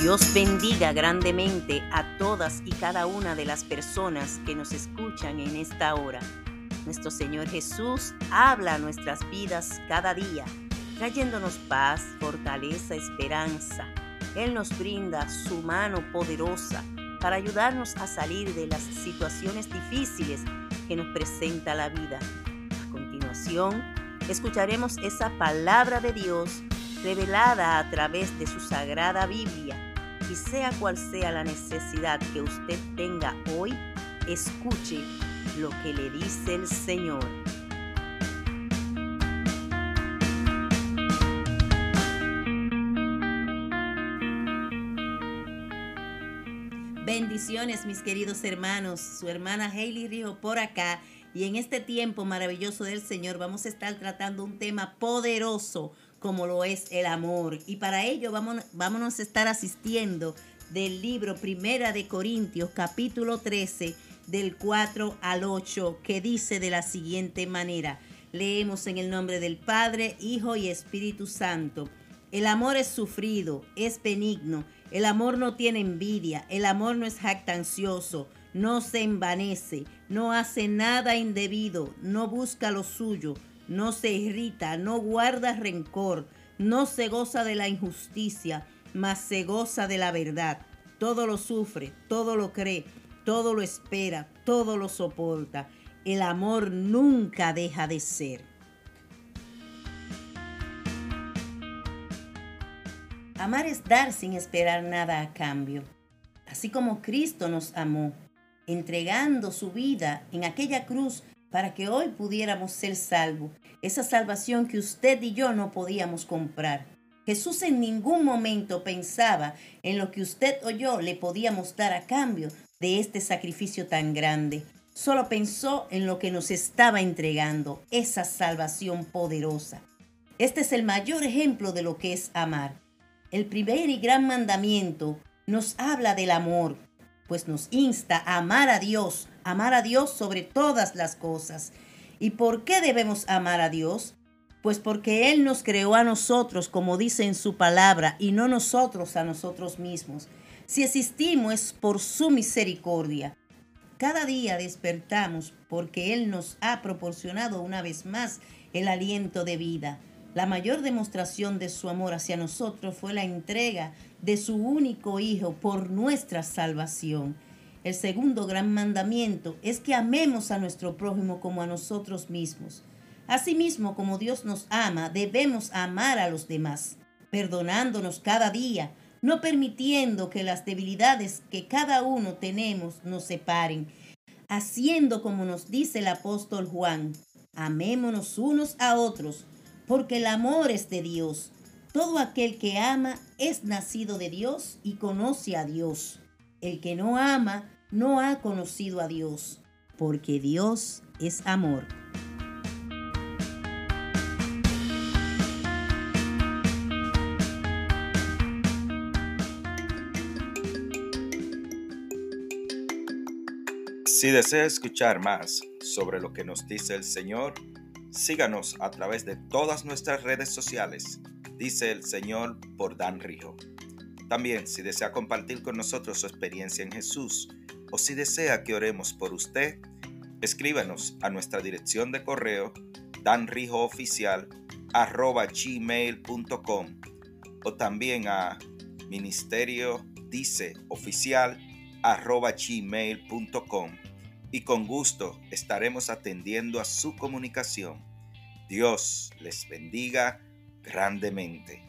Dios bendiga grandemente a todas y cada una de las personas que nos escuchan en esta hora. Nuestro Señor Jesús habla a nuestras vidas cada día, trayéndonos paz, fortaleza, esperanza. Él nos brinda su mano poderosa para ayudarnos a salir de las situaciones difíciles que nos presenta la vida. A continuación, escucharemos esa palabra de Dios revelada a través de su sagrada Biblia. Y sea cual sea la necesidad que usted tenga hoy, escuche lo que le dice el Señor. Bendiciones mis queridos hermanos, su hermana Hailey Rijo por acá y en este tiempo maravilloso del Señor vamos a estar tratando un tema poderoso como lo es el amor. Y para ello vamos, vámonos a estar asistiendo del libro Primera de Corintios capítulo 13 del 4 al 8 que dice de la siguiente manera. Leemos en el nombre del Padre, Hijo y Espíritu Santo. El amor es sufrido, es benigno, el amor no tiene envidia, el amor no es jactancioso, no se envanece, no hace nada indebido, no busca lo suyo no se irrita, no guarda rencor, no se goza de la injusticia, mas se goza de la verdad. Todo lo sufre, todo lo cree, todo lo espera, todo lo soporta. El amor nunca deja de ser. Amar es dar sin esperar nada a cambio. Así como Cristo nos amó, entregando su vida en aquella cruz para que hoy pudiéramos ser salvos. Esa salvación que usted y yo no podíamos comprar. Jesús en ningún momento pensaba en lo que usted o yo le podíamos dar a cambio de este sacrificio tan grande. Solo pensó en lo que nos estaba entregando, esa salvación poderosa. Este es el mayor ejemplo de lo que es amar. El primer y gran mandamiento nos habla del amor, pues nos insta a amar a Dios, amar a Dios sobre todas las cosas. ¿Y por qué debemos amar a Dios? Pues porque Él nos creó a nosotros, como dice en su palabra, y no nosotros a nosotros mismos. Si existimos es por su misericordia. Cada día despertamos porque Él nos ha proporcionado una vez más el aliento de vida. La mayor demostración de su amor hacia nosotros fue la entrega de su único Hijo por nuestra salvación. El segundo gran mandamiento es que amemos a nuestro prójimo como a nosotros mismos. Asimismo, como Dios nos ama, debemos amar a los demás, perdonándonos cada día, no permitiendo que las debilidades que cada uno tenemos nos separen, haciendo como nos dice el apóstol Juan, amémonos unos a otros, porque el amor es de Dios. Todo aquel que ama es nacido de Dios y conoce a Dios. El que no ama no ha conocido a Dios, porque Dios es amor. Si desea escuchar más sobre lo que nos dice el Señor, síganos a través de todas nuestras redes sociales dice el Señor por Dan Rijo. También, si desea compartir con nosotros su experiencia en Jesús o si desea que oremos por usted, escríbanos a nuestra dirección de correo danrijooficial@gmail.com o también a ministerio oficial gmail.com y con gusto estaremos atendiendo a su comunicación. Dios les bendiga grandemente.